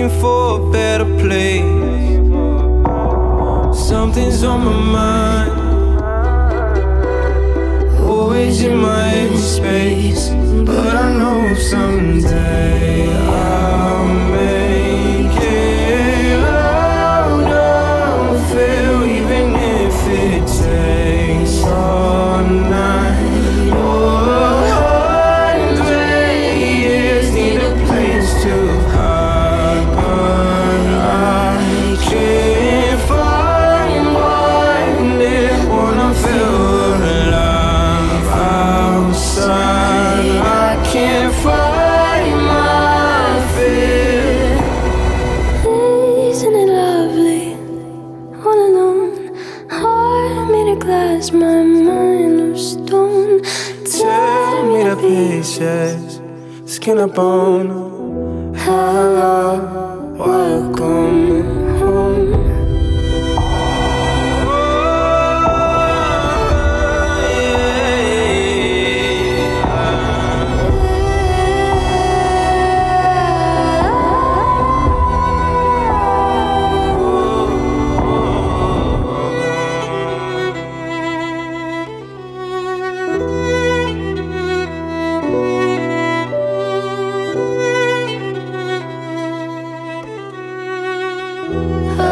looking for a better place. Something's on my mind. Always in my space. But I know someday I'll. picking up on. Oh.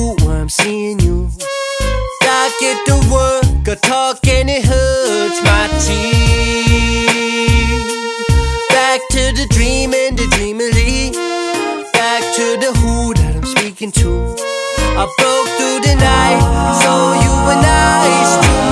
do I'm seeing you. I get to work, I talk and it hurts my teeth. Back to the dream and the dreamily. Back to the who that I'm speaking to. I broke through the night, so you and I. Still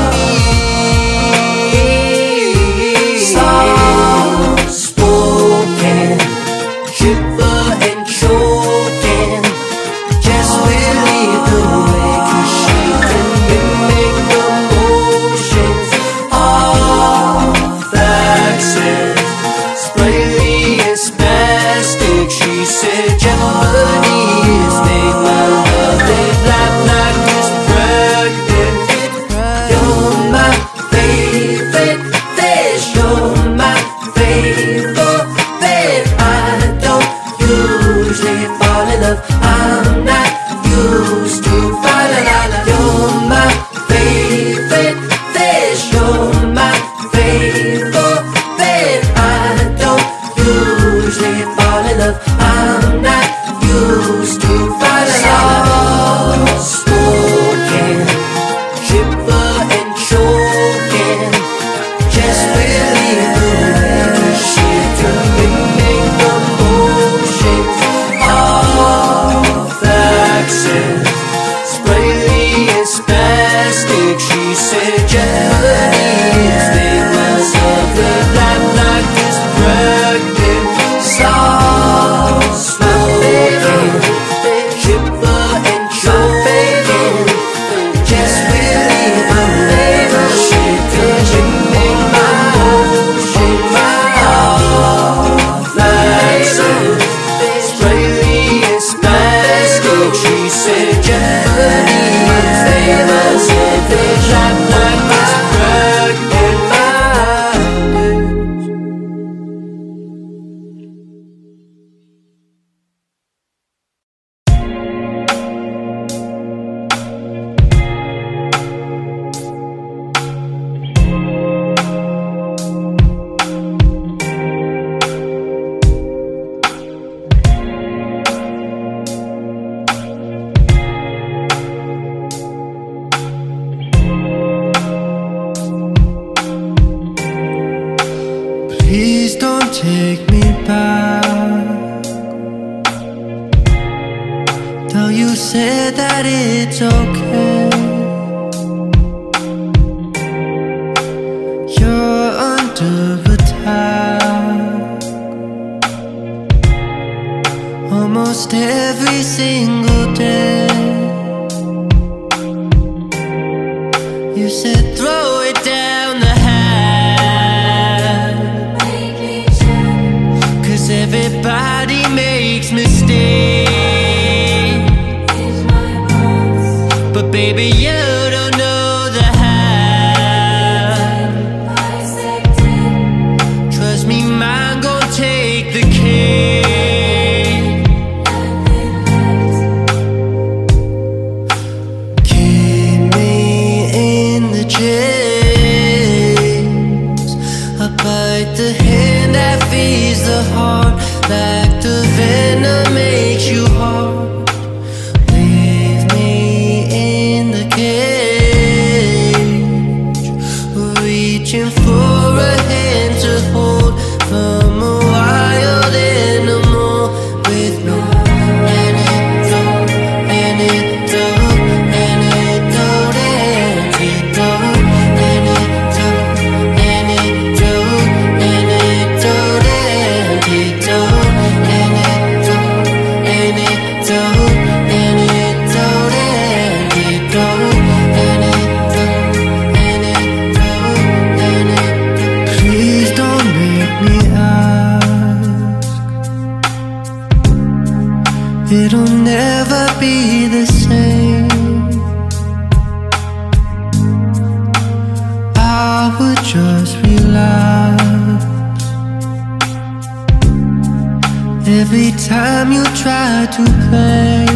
to play.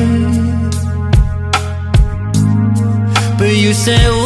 But you said,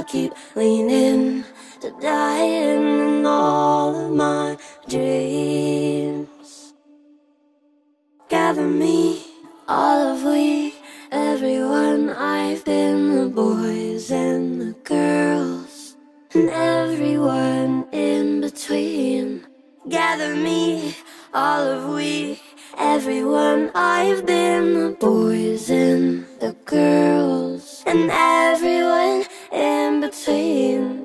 I keep leaning to dying in all of my dreams. Gather me, all of we, everyone. I've been the boys and the girls, and everyone in between. Gather me, all of we, everyone. I've been the boys and the girls, and everyone in between.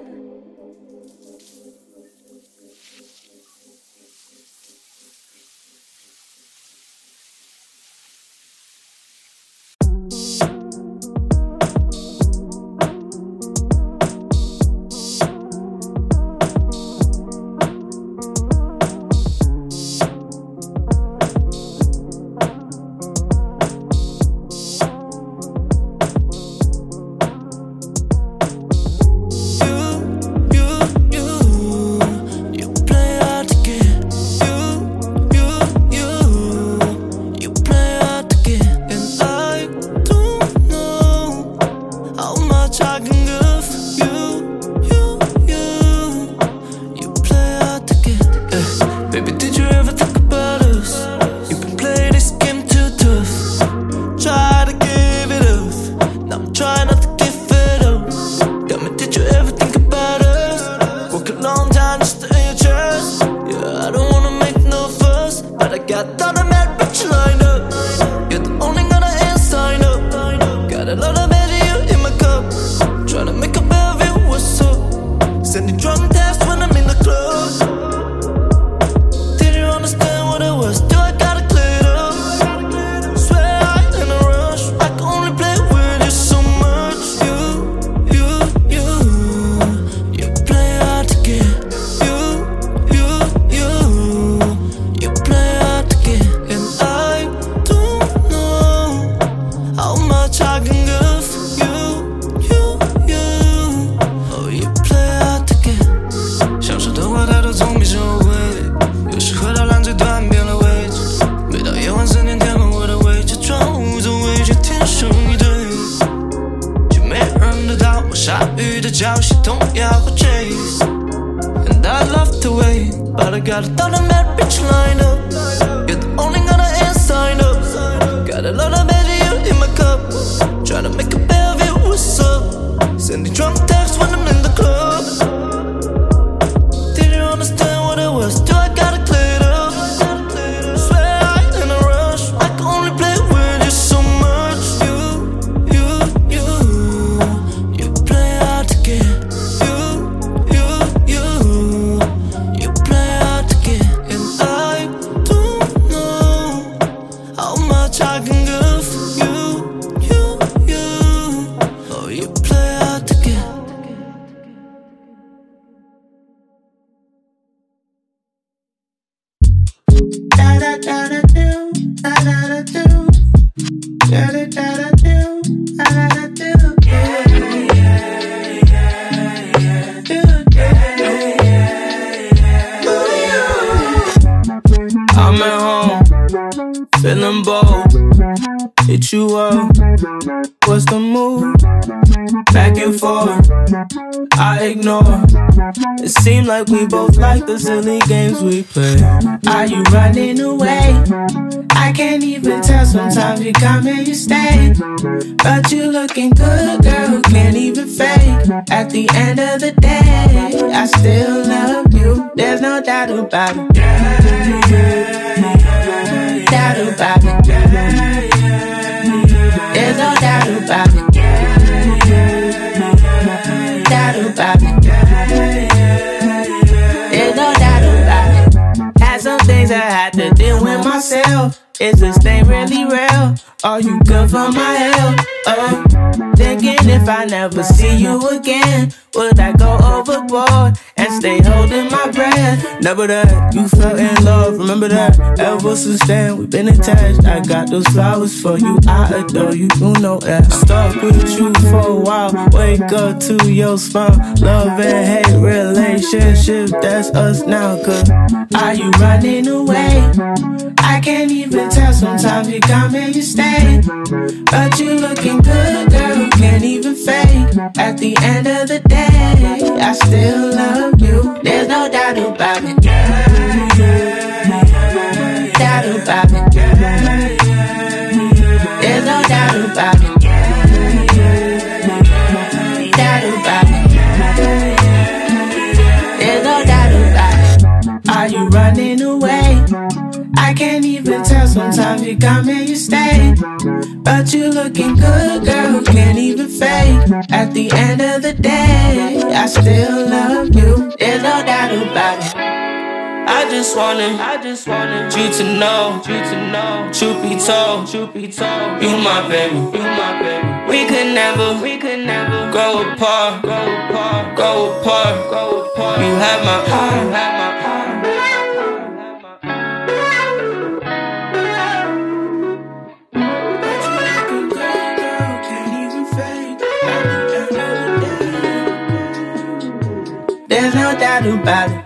How ignore. It seems like we both like the silly games we play. Are you running away? I can't even tell. Sometimes you come and you stay. But you looking good, girl. Can't even fake. At the end of the day, I still love you. There's no doubt about it. Yeah, yeah, yeah, Doubt about it. There's no doubt about it. Myself. Is this thing really real? Are you good for my health? Oh, thinking if I never see you again, would I go overboard and stay holding my breath? Never that you fell in love, remember that. Ever since then, we've been attached. I got those flowers for you, I adore you, you know that. Stuck with you for a while, wake up to your smile. Love and hate relationship, that's us now, cause Are you running away? I can't even tell. Sometimes you come and you stay. But you looking good, girl. Can't even fake. At the end of the day, I still love you. There's no doubt about you got me, you stay. But you looking good, girl. Can't even fake. At the end of the day, I still love you. There's no doubt about it. I just wanted, I just wanted you to know, you to know. Truth be told, truth be told, you my baby, you my baby. We could never, we could never go apart, go apart, go apart, go apart. You have my heart, you have my heart. There's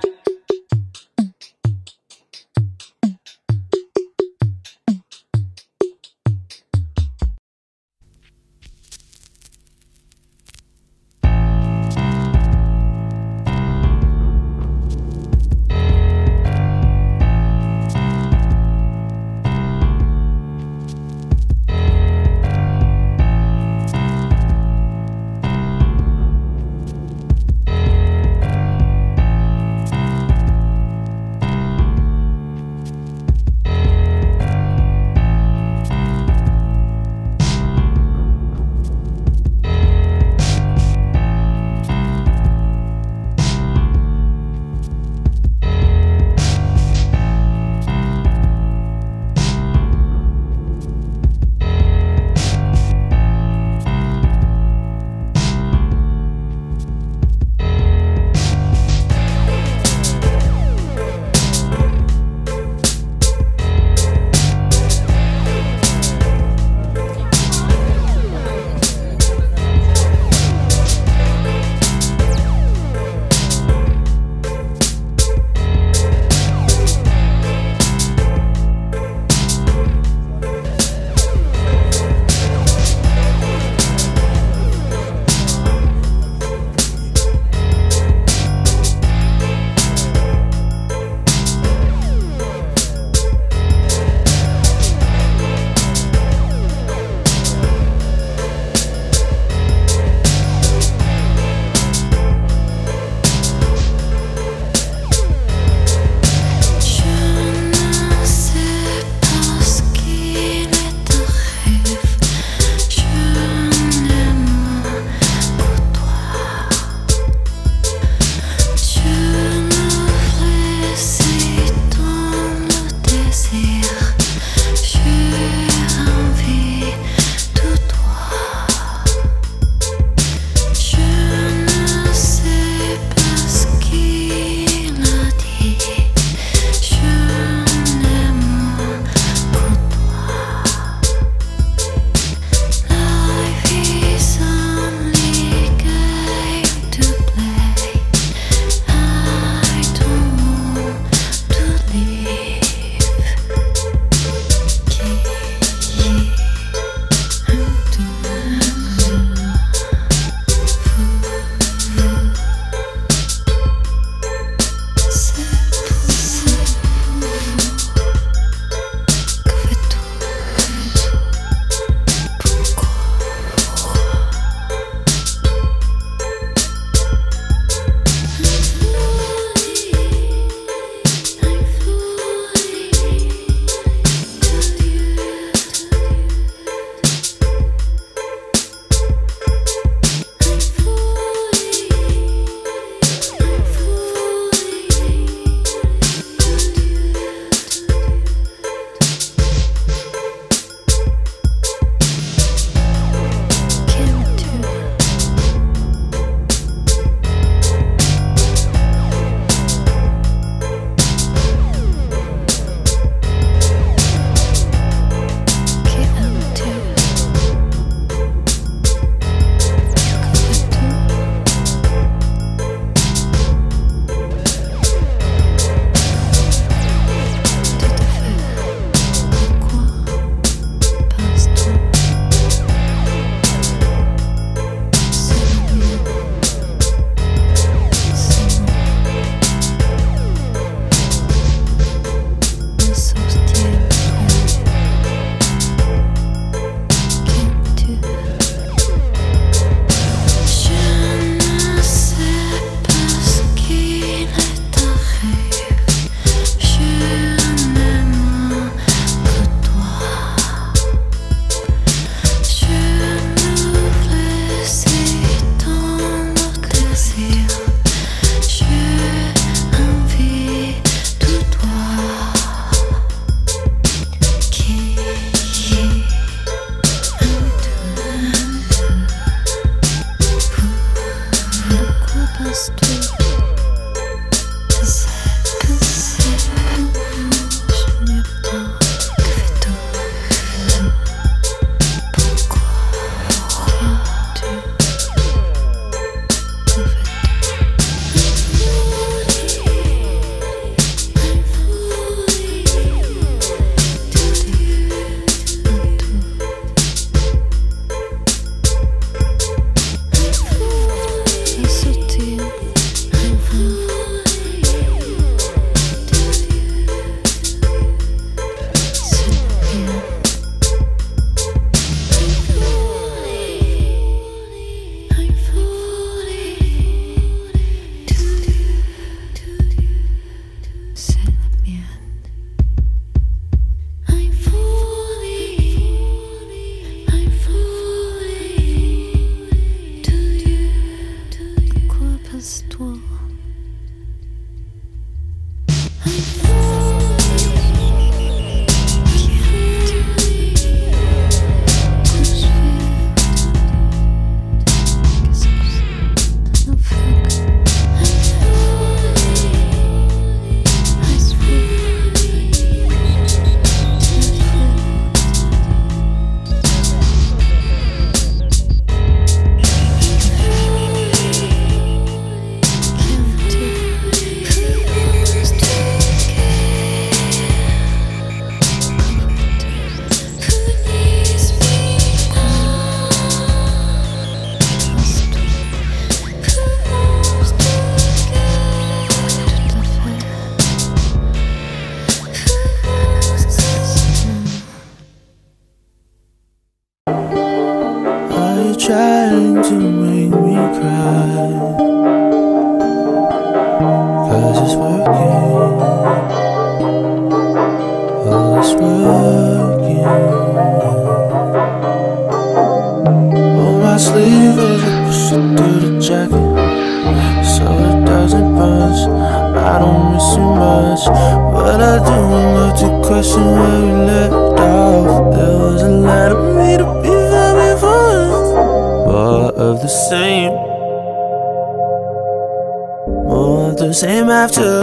same after.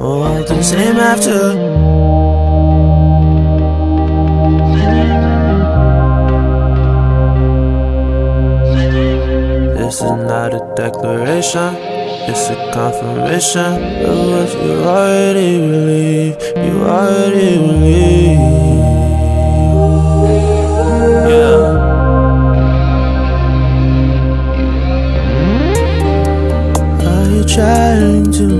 Oh, More of the same after. This is not a declaration, it's a confirmation of what you already believe. You already believe. Yeah. Are you trying to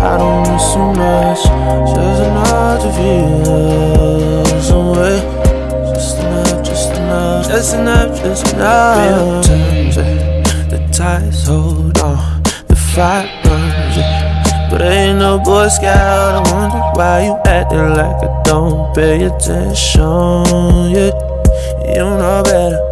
I don't miss so much. Just enough to feel some way. Just enough, just enough, just enough, just enough. Times, eh, the ties hold on, the fire burns. eh. But ain't no Boy Scout. I wonder why you acting like I don't pay attention. Yeah, you know better,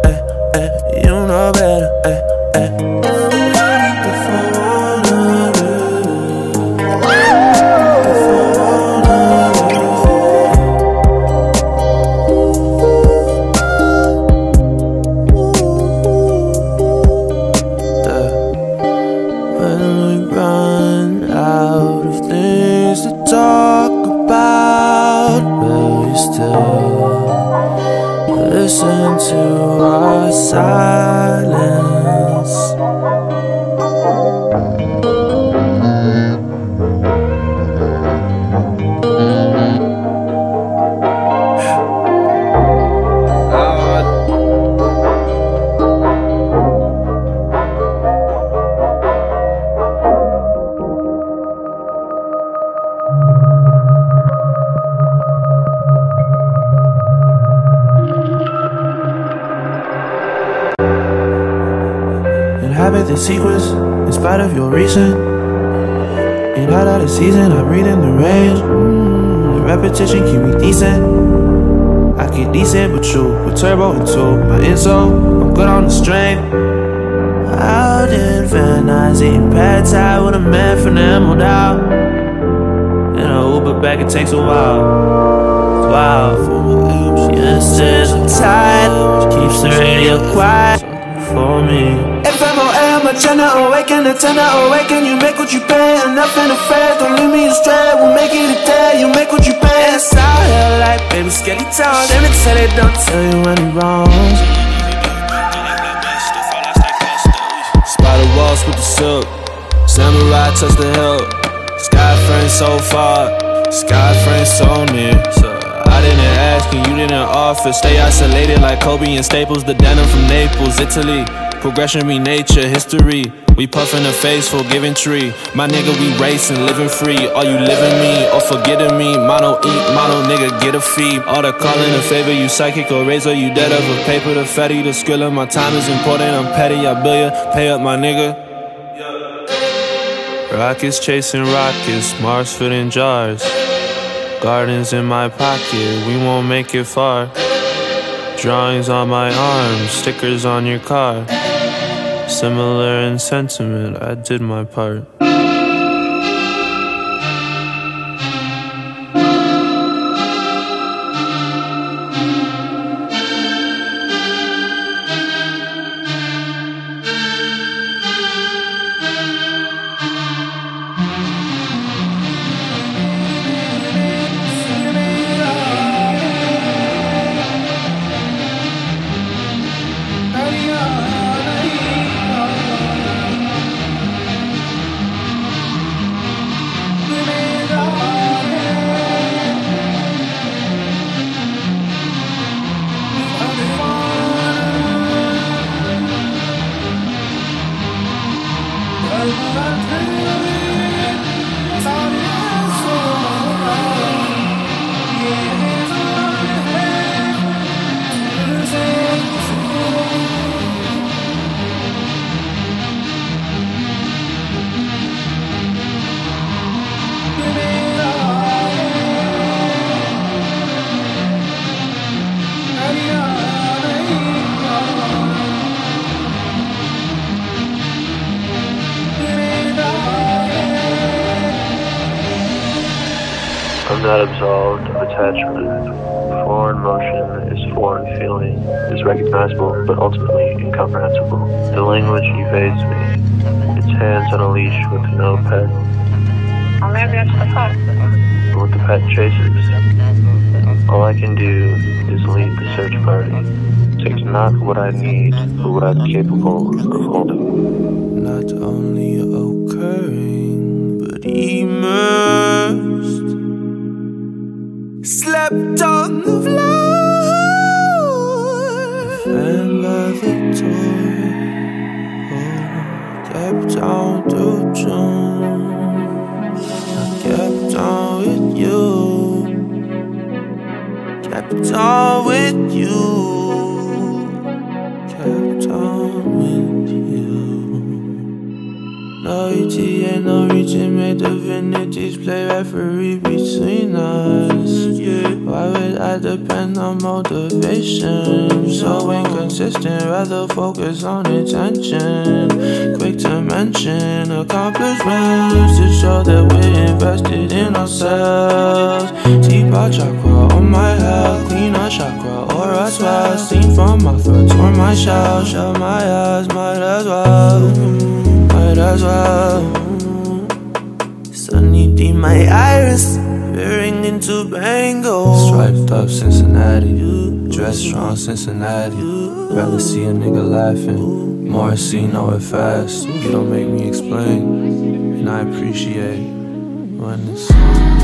get decent with you, with turbo and into my insole. I'm good on the strain. Out in Van Nuys, eating pad thai with a man from the Emerald out. In a Uber back, it takes a while. Wow, she insists I'm tired, keeps the radio quiet for me. FMOL, my channel awaken, the tender awaken. You make what you pay, Enough and afraid. Don't leave me astray, we'll make it a day. You make what you pay. It's out here like baby skelly town. Them they tell they don't tell you any wrongs. Spider walls with the silk. Samurai touch the hill. Sky frame so far, sky frame so near. So I didn't ask and you didn't offer. Stay isolated like Kobe and Staples. The denim from Naples, Italy. Progression be nature, history. We puffin' a face giving tree. My nigga, we racing, living free. Are you living me or forgetting me? Mono eat, mono nigga, get a fee. All the calling a favor, you psychic or razor, you dead of a paper, the fatty, the skrilla. My time is important, I'm petty, I bill ya, pay up my nigga. Rockets chasing rockets, Mars filling jars. Gardens in my pocket, we won't make it far. Drawings on my arm, stickers on your car. Similar in sentiment, I did my part. But ultimately incomprehensible. The language evades me. Its hands on a leash with no pet. I'll never get to the fuck. And what the pet chases. All I can do is lead the search party. Takes not what I need, but what I'm capable of holding. Not only laughing. More see, know it fast. You don't make me explain, and I appreciate when it's.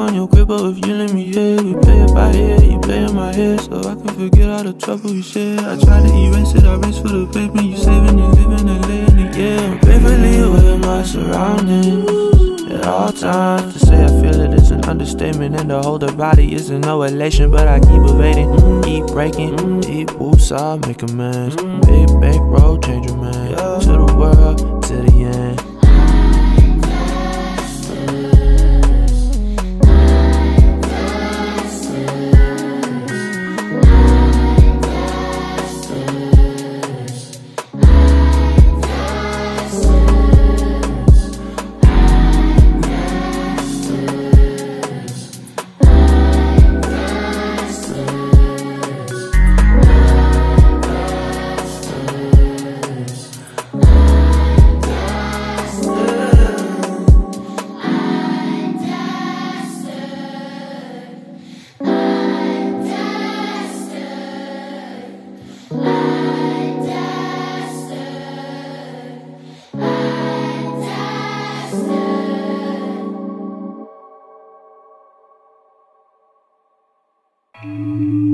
On your crib, but if you let me hear, we play it by ear, you play in my head, so I can forget all the trouble we shared. I try to erase it, I race for the paper, you saving and living and laying it, yeah. I'm painfully aware of my surroundings. At all times, to say I feel it is an understatement, and to hold the body is no elation. But I keep evading, mm, keep breaking, mm, deep whoops, I'll make amends. Big bankroll, change a man to the Through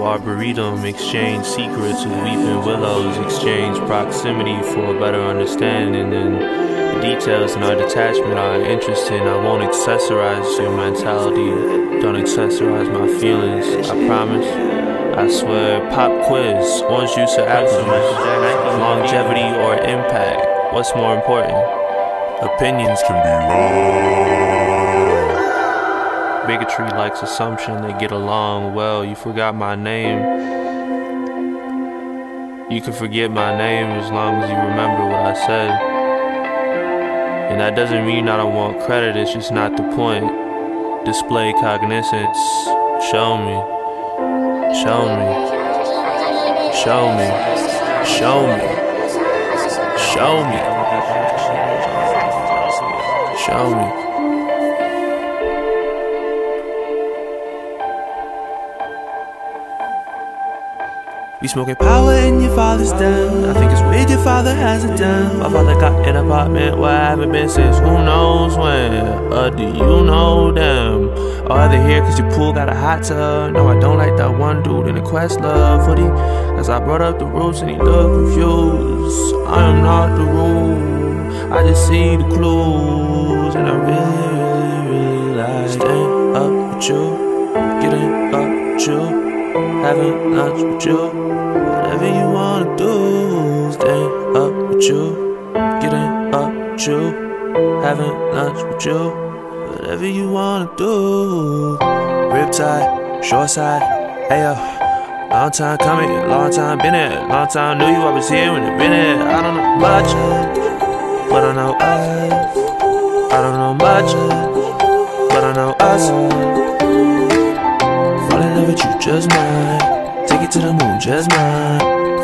glances through arboretum, exchange secrets with weeping willows, exchange proximity for a better understanding, and the details in our detachment are interesting. I won't accessorize your mentality, don't accessorize my feelings, I promise. I swear, pop quiz, orange juice or apple juice, longevity or impact, what's more important? Opinions can be wrong. Bigotry likes assumption they get along well. You forgot my name. You can forget my name as long as you remember what I said. And that doesn't mean I don't want credit, it's just not the point. Display cognizance. Show me. Show me. Show me. Show me. Show me. Show me. We smoking power in your father's den. I think it's weird your father hasn't done. My father got an apartment where I haven't been since who knows when. Uh, do you know them? Or are they here cause your pool got a hot tub? No, I don't like that one dude in the Questlove footy. As I brought up the rules and he looked confused. I am not the rule, I just see the clues. And I really, really, really like staying up with you, getting up with you, having lunch with you. Whatever you wanna do, staying up with you, getting up with you, having lunch with you. Whatever you wanna do. Riptide, short side, hey yo. Long time coming, long time been here, long time knew you, I was here when it been. I don't know much, but I know us. I don't know much, but I know us. Fall in love with you, just mine. It to the moon, just mine.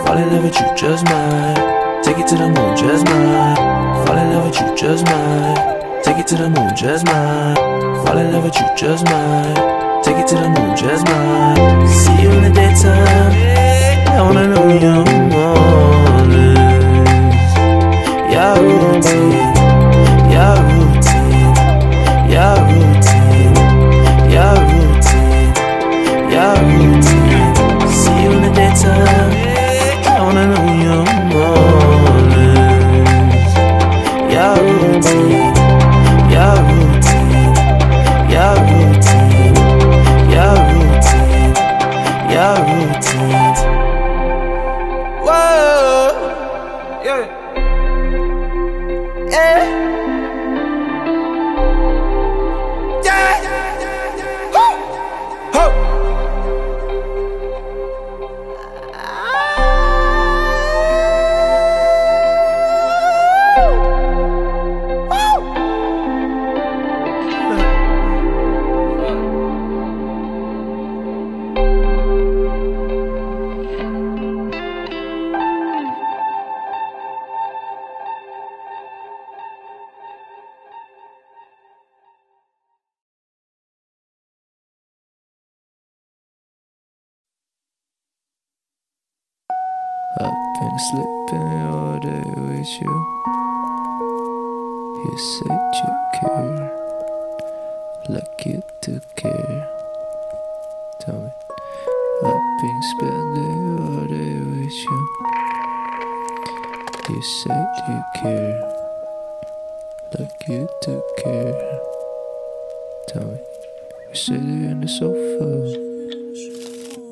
Fall in love with you, just mine. Take it to the moon, just mine. Fall in love with you, just mine. Take it to the moon, just mine. Fall in love with you, just mine. Take it to the moon, just mine. See you in the daytime. Care, like you took care. Tell me, we sit sitting in the sofa,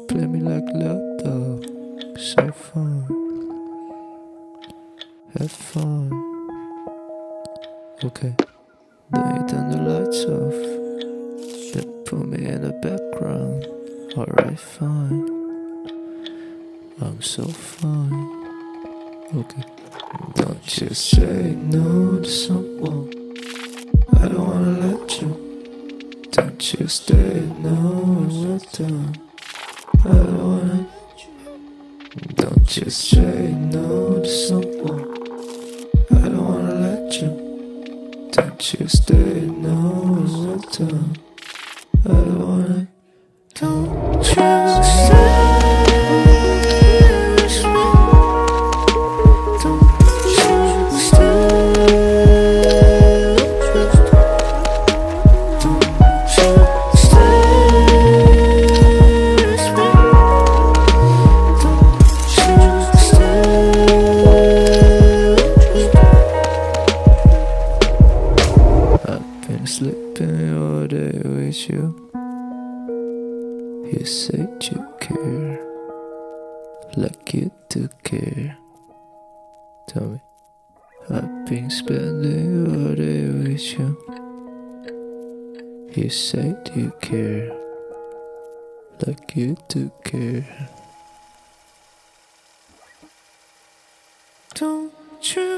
play me like Lotto so fun. Have fun. Okay. Then you turn the lights off. Then put me in the background. Alright, fine. I'm so fine. Okay. Don't you say no to someone. I don't wanna let you. Don't you stay no we're done. I don't wanna. Don't just say no to someone. I don't wanna let you. Don't you stay no we're done. I don't wanna. Don't you stay you care. Tell me, I've been spending all day with you. You said you care, like you do care. Don't you?